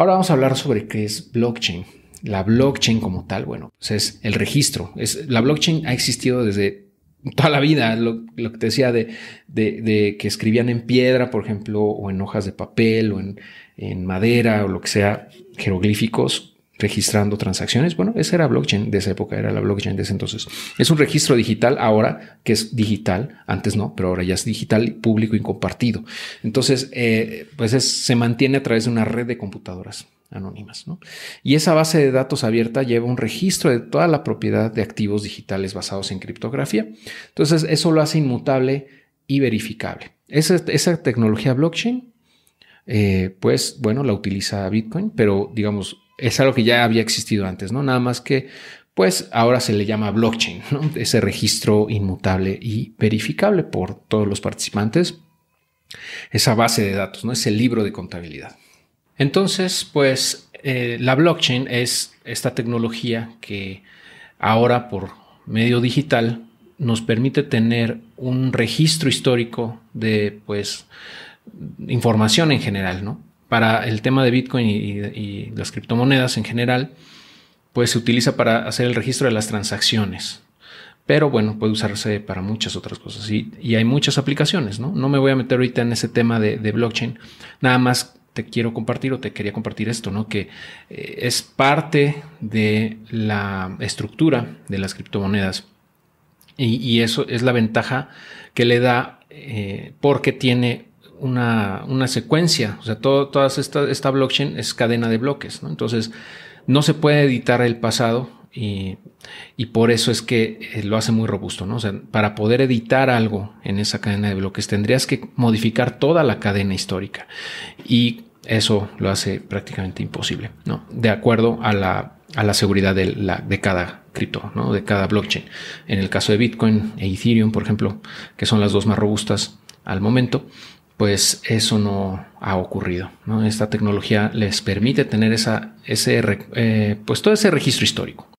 Ahora vamos a hablar sobre qué es blockchain. La blockchain como tal, bueno, pues es el registro. Es, la blockchain ha existido desde toda la vida, lo, que te decía de, que escribían en piedra, por ejemplo, o en hojas de papel, o en madera, o lo que sea, jeroglíficos, registrando transacciones. Bueno, esa era blockchain de esa época, era la blockchain de ese entonces. Es un registro digital ahora, que es digital, antes no, pero ahora ya es digital, público y compartido. Entonces, eh, pues se mantiene a través de una red de computadoras anónimas. ¿no? Y esa base de datos abierta lleva un registro de toda la propiedad de activos digitales basados en criptografía. Entonces, eso lo hace inmutable y verificable. Esa, esa tecnología blockchain, eh, pues bueno, la utiliza Bitcoin, pero digamos, es algo que ya había existido antes, ¿no? Nada más que, pues ahora se le llama blockchain, ¿no? Ese registro inmutable y verificable por todos los participantes. Esa base de datos, ¿no? Es el libro de contabilidad. Entonces, pues eh, la blockchain es esta tecnología que ahora por medio digital nos permite tener un registro histórico de, pues, información en general, ¿no? Para el tema de Bitcoin y, las criptomonedas en general, pues se utiliza para hacer el registro de las transacciones. Pero bueno, puede usarse para muchas otras cosas y, hay muchas aplicaciones, ¿no? No me voy a meter ahorita en ese tema de, blockchain. Nada más te quiero compartir o te quería compartir esto, ¿no? Que eh, es parte de la estructura de las criptomonedas. Y, eso es la ventaja que le da eh, porque tiene una, una secuencia. O sea, todo, todas esta, esta blockchain es cadena de bloques. Entonces, no se puede editar el pasado y, y, por eso es que eh, lo hace muy robusto. ¿no? O sea, para poder editar algo en esa cadena de bloques tendrías que modificar toda la cadena histórica. Y eso lo hace prácticamente imposible, ¿no? De acuerdo a la, a la seguridad de, la, de cada cripto, ¿no? De cada blockchain. En el caso de Bitcoin e Ethereum, por ejemplo, que son las dos más robustas al momento, pues eso no ha ocurrido. Esta tecnología les permite tener ese, eh, pues todo ese registro histórico.